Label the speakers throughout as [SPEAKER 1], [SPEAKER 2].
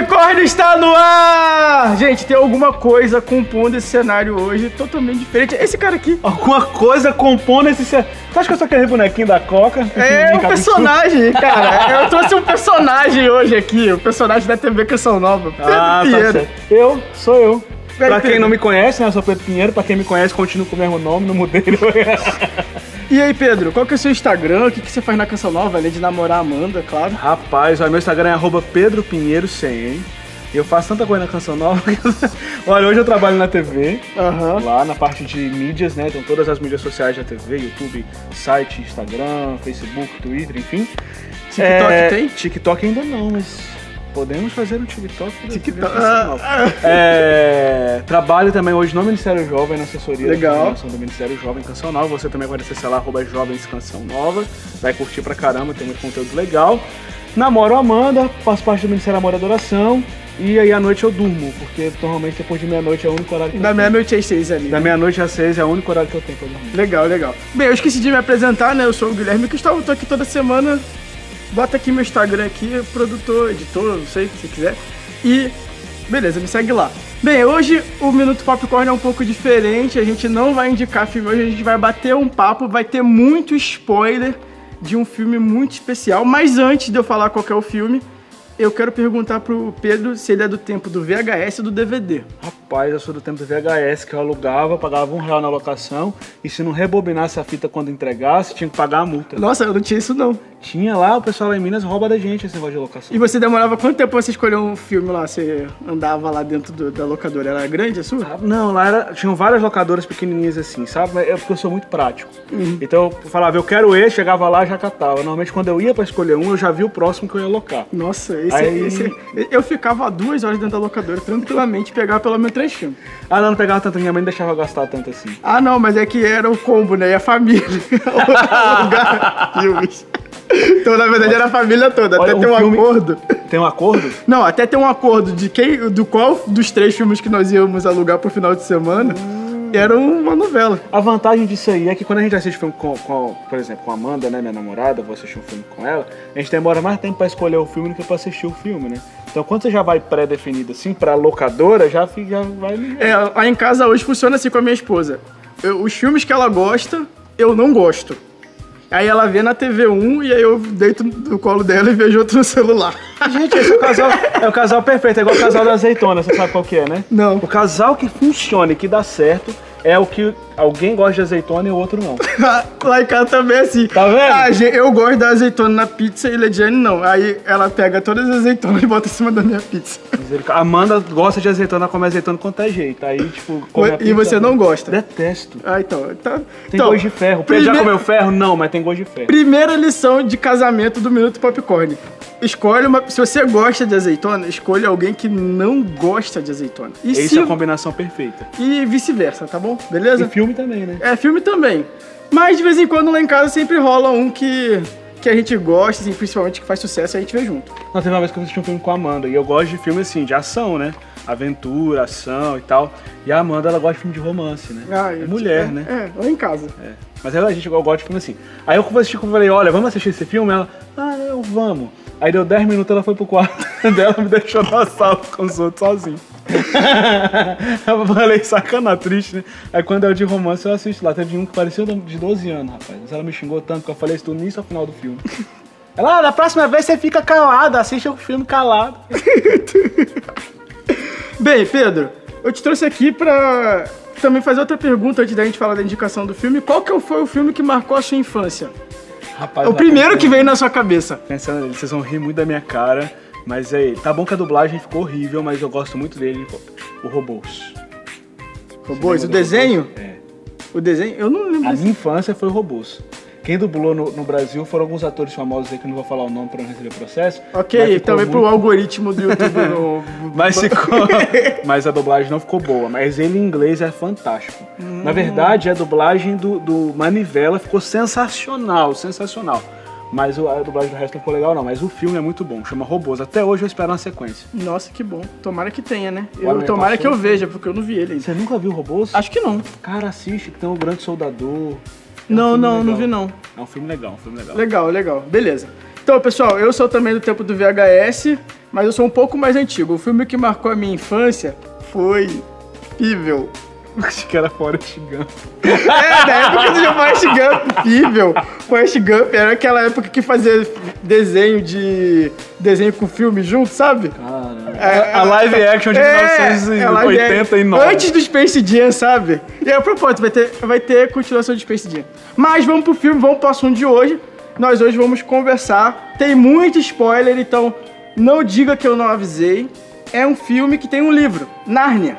[SPEAKER 1] Popcorn está no ar! Gente, tem alguma coisa compondo esse cenário hoje totalmente diferente. Esse cara aqui.
[SPEAKER 2] Alguma coisa compondo esse cenário. Você acha que eu sou aquele bonequinho da Coca?
[SPEAKER 1] É um personagem, cara. Eu trouxe um personagem hoje aqui, o um personagem da TV Canção Nova.
[SPEAKER 2] Pedro ah, Pinheiro. Tá eu, sou eu. Pra quem não me conhece, né, eu sou Pedro Pinheiro. Pra quem me conhece, continuo com o mesmo nome, não mudei.
[SPEAKER 1] E aí, Pedro, qual que é o seu Instagram? O que, que você faz na Canção Nova, além de namorar a Amanda, claro?
[SPEAKER 2] Rapaz, o meu Instagram é arroba Pedro Pinheiro 100, hein? Eu faço tanta coisa na Canção Nova. Olha, hoje eu trabalho na TV, uhum. lá na parte de mídias, né? Então todas as mídias sociais da TV, YouTube, site, Instagram, Facebook, Twitter, enfim.
[SPEAKER 1] TikTok é... tem?
[SPEAKER 2] TikTok ainda não, mas Podemos fazer um TikTok. TikTok. Ah, ah. É, trabalho também hoje no Ministério Jovem, na assessoria
[SPEAKER 1] Legal.
[SPEAKER 2] do Ministério Jovem Canção Nova. Você também pode acessar lá, arroba Jovens Canção Nova. Vai curtir pra caramba, tem muito conteúdo legal. Namoro Amanda, faço parte do Ministério Amor e Adoração. E aí à noite eu durmo, porque normalmente depois de meia-noite é o único horário que
[SPEAKER 1] Da meia-noite às seis, amigo.
[SPEAKER 2] Da meia-noite às seis é o único horário que eu tenho pra dormir.
[SPEAKER 1] Legal, legal. Bem, eu esqueci de me apresentar, né? Eu sou o Guilherme Cristóvão, estou aqui toda semana bota aqui meu Instagram aqui, produtor, editor, não sei o que você quiser. E beleza, me segue lá. Bem, hoje o Minuto Popcorn é um pouco diferente, a gente não vai indicar filme hoje, a gente vai bater um papo, vai ter muito spoiler de um filme muito especial, mas antes de eu falar qual é o filme, eu quero perguntar pro Pedro se ele é do tempo do VHS ou do DVD.
[SPEAKER 2] Rapaz, eu sou do tempo do VHS, que eu alugava, pagava um real na locação, e se não rebobinasse a fita quando entregasse, tinha que pagar a multa.
[SPEAKER 1] Nossa, eu não tinha isso não.
[SPEAKER 2] Tinha lá, o pessoal lá em Minas rouba da gente esse negócio de locação.
[SPEAKER 1] E você demorava quanto tempo pra você escolher um filme lá? Você andava lá dentro do, da locadora? Era grande a sua?
[SPEAKER 2] Ah, não, lá era, tinham várias locadoras pequenininhas assim, sabe? É porque eu sou muito prático. Uhum. Então eu falava, eu quero esse, chegava lá já catava. Normalmente quando eu ia pra escolher um, eu já vi o próximo que eu ia locar.
[SPEAKER 1] Nossa, esse, Aí... esse eu ficava duas horas dentro da locadora, tranquilamente, pegava pelo menos três filmes.
[SPEAKER 2] Ah, não, não pegava tanto, minha mãe não deixava gastar tanto assim.
[SPEAKER 1] Ah, não, mas é que era o combo, né? E a família. filmes. Então, na verdade, era a família toda. Olha, até tem um filme... acordo.
[SPEAKER 2] Tem um acordo?
[SPEAKER 1] Não, até tem um acordo de quem, do qual dos três filmes que nós íamos alugar pro final de semana. Hum. Era uma novela.
[SPEAKER 2] A vantagem disso aí é que quando a gente assiste filme com, com, por exemplo, com a Amanda, né, minha namorada, vou assistir um filme com ela, a gente demora mais tempo pra escolher o filme do que pra assistir o filme, né? Então quando você já vai pré-definido assim pra locadora, já, fica, já vai.
[SPEAKER 1] É, lá em casa hoje funciona assim com a minha esposa. Eu, os filmes que ela gosta, eu não gosto. Aí ela vê na TV1 e aí eu deito no colo dela e vejo outro no celular.
[SPEAKER 2] Gente, esse é o casal, é o casal perfeito, é igual o casal da azeitona, você sabe qual que é, né?
[SPEAKER 1] Não.
[SPEAKER 2] O casal que funciona e que dá certo é o que alguém gosta de azeitona e o outro não.
[SPEAKER 1] Lá em casa também é assim.
[SPEAKER 2] Tá vendo?
[SPEAKER 1] Ah, eu gosto da azeitona na pizza e Lediane não. Aí ela pega todas as azeitonas e bota em cima da minha pizza.
[SPEAKER 2] Amanda gosta de azeitona, come azeitona com qualquer jeito. Aí, tipo, come
[SPEAKER 1] E você não gosta?
[SPEAKER 2] Detesto.
[SPEAKER 1] Ah, então. Tá...
[SPEAKER 2] Tem
[SPEAKER 1] então,
[SPEAKER 2] gosto de ferro. Prime... Já comeu ferro? Não, mas tem gosto de ferro.
[SPEAKER 1] Primeira lição de casamento do Minuto Popcorn. Escolhe uma. Se você gosta de azeitona, escolha alguém que não gosta de azeitona.
[SPEAKER 2] E Essa se... é a combinação perfeita.
[SPEAKER 1] E vice-versa, tá bom? Beleza?
[SPEAKER 2] E filme também, né?
[SPEAKER 1] É, filme também. Mas de vez em quando lá em casa sempre rola um que, que a gente gosta, assim, principalmente que faz sucesso, a gente vê junto.
[SPEAKER 2] Não, teve uma vez que eu assisti um filme com a Amanda, e eu gosto de filme assim, de ação, né? Aventura, ação e tal. E a Amanda, ela gosta de filme de romance, né?
[SPEAKER 1] Ah, é
[SPEAKER 2] mulher,
[SPEAKER 1] é,
[SPEAKER 2] né?
[SPEAKER 1] É, lá em casa.
[SPEAKER 2] É. Mas ela, a gente gosta de filme assim. Aí eu assisti, eu falei, olha, vamos assistir esse filme? Ela, ah, não, vamos. Aí deu 10 minutos, ela foi pro quarto dela, me deixou na sala com os outros sozinho. eu falei, sacana, triste, né? Aí quando é o de romance, eu assisto lá. Teve um que parecia de 12 anos, rapaz. Mas ela me xingou tanto que eu falei isso tudo nisso ao final do filme. Ela, ah, da próxima vez você fica calado, assiste o filme calado.
[SPEAKER 1] Bem, Pedro, eu te trouxe aqui pra também fazer outra pergunta antes da gente falar da indicação do filme. Qual que foi o filme que marcou a sua infância?
[SPEAKER 2] Rapaz,
[SPEAKER 1] o primeiro que veio na sua cabeça.
[SPEAKER 2] Pensando nele, vocês vão rir muito da minha cara, mas aí, tá bom que a dublagem ficou horrível, mas eu gosto muito dele, o Robôs.
[SPEAKER 1] Robôs? O desenho?
[SPEAKER 2] Robôs? É.
[SPEAKER 1] O desenho? Eu não lembro.
[SPEAKER 2] A minha infância foi o Robôs. Quem dublou no, no, Brasil foram alguns atores famosos aí que eu não vou falar o nome para não receber processo.
[SPEAKER 1] Ok, também muito... pro algoritmo do YouTube. no...
[SPEAKER 2] mas, ficou... mas a dublagem não ficou boa. Mas ele em inglês é fantástico. Hum. Na verdade, a dublagem do, do Manivela ficou sensacional, sensacional. Mas a dublagem do resto não ficou legal, não. Mas o filme é muito bom, chama Robôs. Até hoje eu espero uma sequência.
[SPEAKER 1] Nossa, que bom. Tomara que tenha, né? Eu, tomara que eu veja, porque eu não vi ele ainda.
[SPEAKER 2] Você nunca viu Robôs?
[SPEAKER 1] Acho que não.
[SPEAKER 2] Cara, assiste, que tem o Grande Soldador.
[SPEAKER 1] É não, um não, legal. não vi não.
[SPEAKER 2] É um filme legal, um filme legal.
[SPEAKER 1] Legal, legal. Beleza. Então, pessoal, eu sou também do tempo do VHS. mas eu sou um pouco mais antigo. O filme que marcou a minha infância foi Fível.
[SPEAKER 2] Acho que era Forrest Gump.
[SPEAKER 1] É, na época do Forrest Gump, Fível. Forrest Gump era aquela época que fazia desenho de. desenho com filme junto, sabe?
[SPEAKER 2] Cara,
[SPEAKER 1] É,
[SPEAKER 2] a live action de
[SPEAKER 1] É, é live
[SPEAKER 2] 1989.
[SPEAKER 1] action. Antes do Space Jam, sabe? E aí, a propósito, vai ter, vai ter continuação de Space Jam. Mas vamos pro filme, vamos pro assunto de hoje. Nós hoje vamos conversar. Tem muito spoiler, então não diga que eu não avisei. É um filme que tem um livro, Nárnia.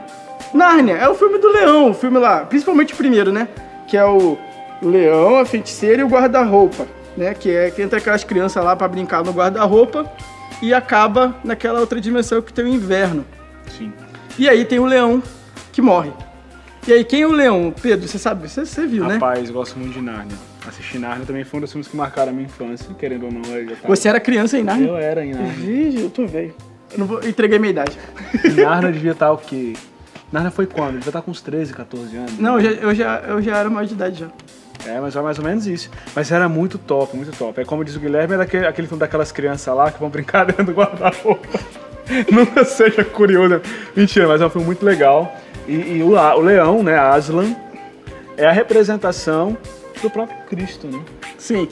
[SPEAKER 1] Nárnia é o filme do leão, o filme lá, principalmente o primeiro, né? Que é o leão, a feiticeira e o guarda-roupa, né? Que é que entra aquelas crianças lá pra brincar no guarda-roupa e acaba naquela outra dimensão que tem o inverno.
[SPEAKER 2] Sim.
[SPEAKER 1] E aí tem o leão que morre. E aí, quem é o leão? Pedro, você sabe? Você, você viu, né?
[SPEAKER 2] Rapaz, gosto muito de Narnia. Assistir Narnia também foi um dos filmes que marcaram a minha infância, querendo ou não.
[SPEAKER 1] Você era criança em Narnia?
[SPEAKER 2] eu era em Narnia.
[SPEAKER 1] Vixe, eu tô velho. Eu não vou... Entreguei minha idade.
[SPEAKER 2] Narnia devia estar o quê? Narnia foi quando? Devia estar com uns 13, 14 anos.
[SPEAKER 1] Não, eu já, eu já, eu já era maior de idade já.
[SPEAKER 2] É, mas é mais ou menos isso. Mas era muito top, muito top. É como diz o Guilherme, era aquele, aquele filme daquelas crianças lá que vão brincar dentro do guarda-roupa. Nunca seja curioso. Mentira, mas é um filme muito legal. E, e o, o leão, né, Aslan, é a representação do próprio Cristo, né?
[SPEAKER 1] Sim.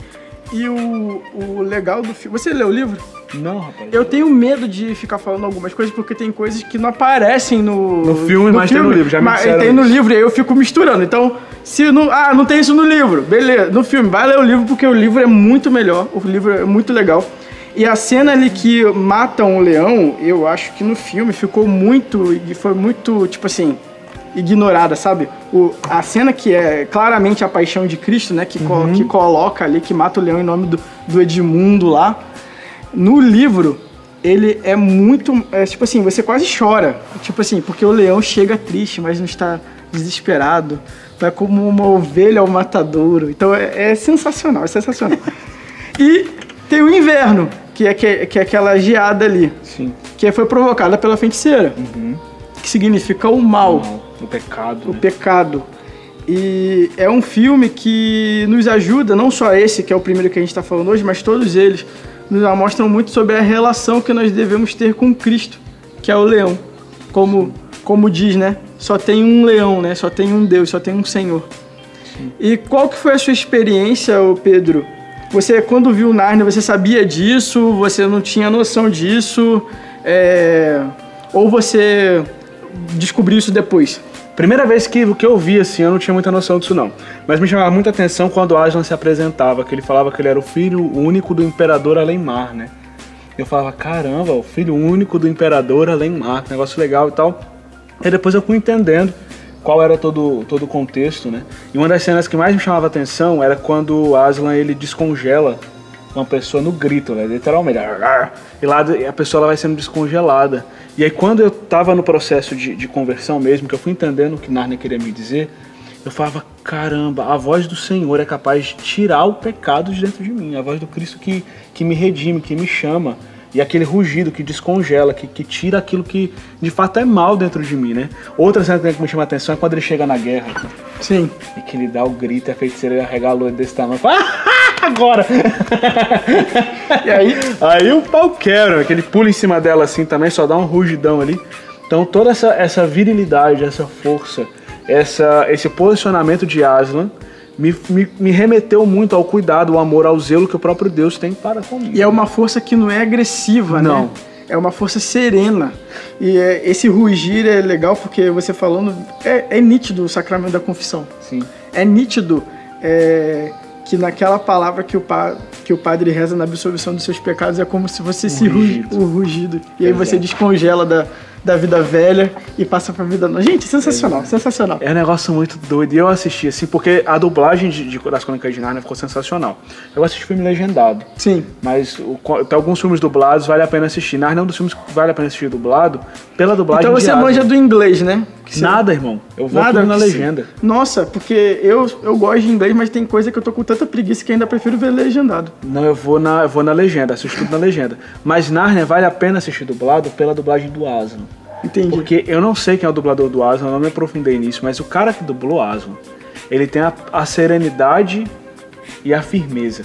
[SPEAKER 1] E o, o legal do filme. Você leu o livro?
[SPEAKER 2] Não, rapaz.
[SPEAKER 1] Eu tenho medo de ficar falando algumas coisas porque tem coisas que não aparecem no,
[SPEAKER 2] No filme, mas tem no livro, já me
[SPEAKER 1] mas tem no livro e aí eu fico misturando. Então, se não. Ah, não tem isso no livro. Beleza, no filme. Vai ler o livro porque o livro é muito melhor. O livro é muito legal. E a cena ali que matam o leão, eu acho que no filme ficou muito. E foi muito, tipo assim. Ignorada, sabe? O, a cena que é claramente a paixão de Cristo, né? Que, co-
[SPEAKER 2] Uhum.
[SPEAKER 1] que coloca ali, que mata o leão em nome do, do Edmundo lá. No livro, ele é muito. É, tipo assim, você quase chora. Tipo assim, porque o leão chega triste, mas não está desesperado. Vai como uma ovelha ao matadouro. Então é, é sensacional, é sensacional. e tem o inverno, que é, que, que é aquela geada ali,
[SPEAKER 2] Sim.
[SPEAKER 1] que foi provocada pela feiticeira, que significa o mal
[SPEAKER 2] O pecado.
[SPEAKER 1] o
[SPEAKER 2] né?
[SPEAKER 1] pecado. E é um filme que nos ajuda, não só esse, que é o primeiro que a gente está falando hoje, mas todos eles nos mostram muito sobre a relação que nós devemos ter com Cristo, que é o leão. Como, como diz, né? Só tem um leão, né? Só tem um Deus, só tem um Senhor. E qual que foi a sua experiência, Pedro? Você, quando viu Narnia, você sabia disso? Você não tinha noção disso? É, Ou você descobriu isso depois?
[SPEAKER 2] Primeira vez que, que eu vi, assim, eu não tinha muita noção disso, não. Mas me chamava muita atenção quando Aslan se apresentava, que ele falava que ele era o filho único do imperador Alemar, né? Eu falava, caramba, o filho único do imperador Alemar, negócio legal e tal. E depois eu fui entendendo qual era todo, todo o contexto, né? E uma das cenas que mais me chamava atenção era quando Aslan, ele descongela uma pessoa no grito, né? Literalmente. E lá a pessoa ela vai sendo descongelada. E aí quando eu tava no processo de, de conversão mesmo, que eu fui entendendo o que Narnia queria me dizer, eu falava, caramba, a voz do Senhor é capaz de tirar o pecado de dentro de mim. A voz do Cristo que, que me redime, que me chama. E aquele rugido que descongela, que, que tira aquilo que de fato é mal dentro de mim, né? Outra cena que me chama a atenção é quando ele chega na guerra
[SPEAKER 1] Sim.
[SPEAKER 2] e que ele dá o grito e a feiticeira regala o olho desse tamanho. "Ah, agora!
[SPEAKER 1] E aí,
[SPEAKER 2] Aí o pau quebra, que ele pula em cima dela assim também, só dá um rugidão ali. Então toda essa, essa virilidade, essa força, essa, esse posicionamento de Aslan me, me, me remeteu muito ao cuidado, ao amor, ao zelo que o próprio Deus tem para comigo.
[SPEAKER 1] e é uma força que não é agressiva,
[SPEAKER 2] Não.
[SPEAKER 1] né? É uma força serena. E é, esse rugir é legal porque você falando. É, é nítido o sacramento da confissão.
[SPEAKER 2] Sim.
[SPEAKER 1] É nítido é, que naquela palavra que o, pa, que o padre reza na absolvição dos seus pecados é como se você se rugi,
[SPEAKER 2] rugido.
[SPEAKER 1] o rugido. E aí você descongela da, da vida velha e passa pra vida nova. Gente, sensacional, sensacional.
[SPEAKER 2] É um negócio muito doido. E eu assisti assim, porque a dublagem de, de, das Crônicas de Narnia ficou sensacional. Eu assisti filme legendado.
[SPEAKER 1] Sim.
[SPEAKER 2] Mas o, tem alguns filmes dublados, vale a pena assistir. Narnia é um dos filmes que vale a pena assistir dublado pela dublagem
[SPEAKER 1] Então você manja do inglês, né?
[SPEAKER 2] Nada, irmão. Eu vou
[SPEAKER 1] Nada
[SPEAKER 2] na legenda.
[SPEAKER 1] Nossa, porque eu, eu gosto de inglês, mas tem coisa que eu tô com tanta preguiça que ainda prefiro ver legendado.
[SPEAKER 2] Não, eu vou na, eu vou na legenda, assisto tudo na legenda. Mas Narnia vale a pena assistir dublado pela dublagem do Aslan.
[SPEAKER 1] Entendi.
[SPEAKER 2] Porque eu não sei quem é o dublador do Aslan, eu não me aprofundei nisso, mas o cara que dublou Aslan, ele tem a, a serenidade e a firmeza.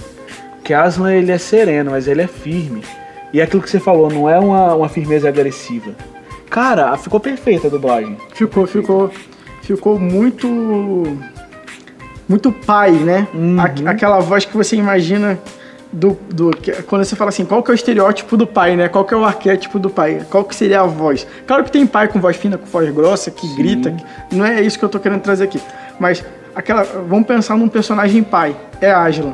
[SPEAKER 2] Porque Aslan ele é sereno, mas ele é firme. E aquilo que você falou, não é uma, uma firmeza agressiva. Cara, ficou perfeita a dublagem.
[SPEAKER 1] Ficou, ficou, ficou muito, muito pai, né?
[SPEAKER 2] Uhum.
[SPEAKER 1] Aqu- aquela voz que você imagina do, do quando você fala assim, qual que é o estereótipo do pai, né? Qual que é o arquétipo do pai? Qual que seria a voz? Claro que tem pai com voz fina, com voz grossa, que grita. que- não é isso que eu tô querendo trazer aqui. Mas aquela, vamos pensar num personagem pai. É Aslan.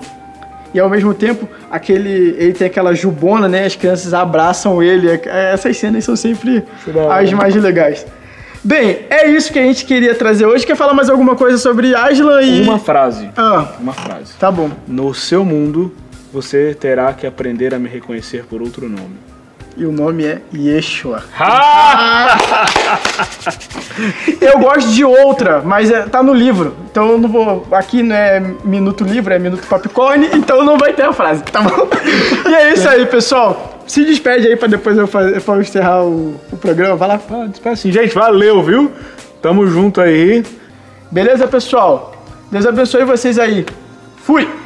[SPEAKER 1] E ao mesmo tempo, aquele, ele tem aquela jubona, né? As crianças abraçam ele. É- Essas cenas são sempre
[SPEAKER 2] hora.
[SPEAKER 1] as mais legais. Bem, é isso que a gente queria trazer hoje. Quer falar mais alguma coisa sobre Aslan e.
[SPEAKER 2] Uma frase.
[SPEAKER 1] Ah,
[SPEAKER 2] Uma frase.
[SPEAKER 1] tá bom.
[SPEAKER 2] No seu mundo, você terá que aprender a me reconhecer por outro nome.
[SPEAKER 1] E o nome é Yeshua.
[SPEAKER 2] Ah!
[SPEAKER 1] Eu gosto de outra, mas é, tá no livro. Então eu não vou. Aqui não é minuto livro, é minuto popcorn, então não vai ter a frase, tá bom? E é isso aí, pessoal. Se despede aí pra depois eu, fazer, eu encerrar o, o programa. Vai lá.
[SPEAKER 2] Ah, despede assim. Gente, valeu, viu? Tamo junto aí.
[SPEAKER 1] Beleza, pessoal? Deus abençoe vocês aí. Fui!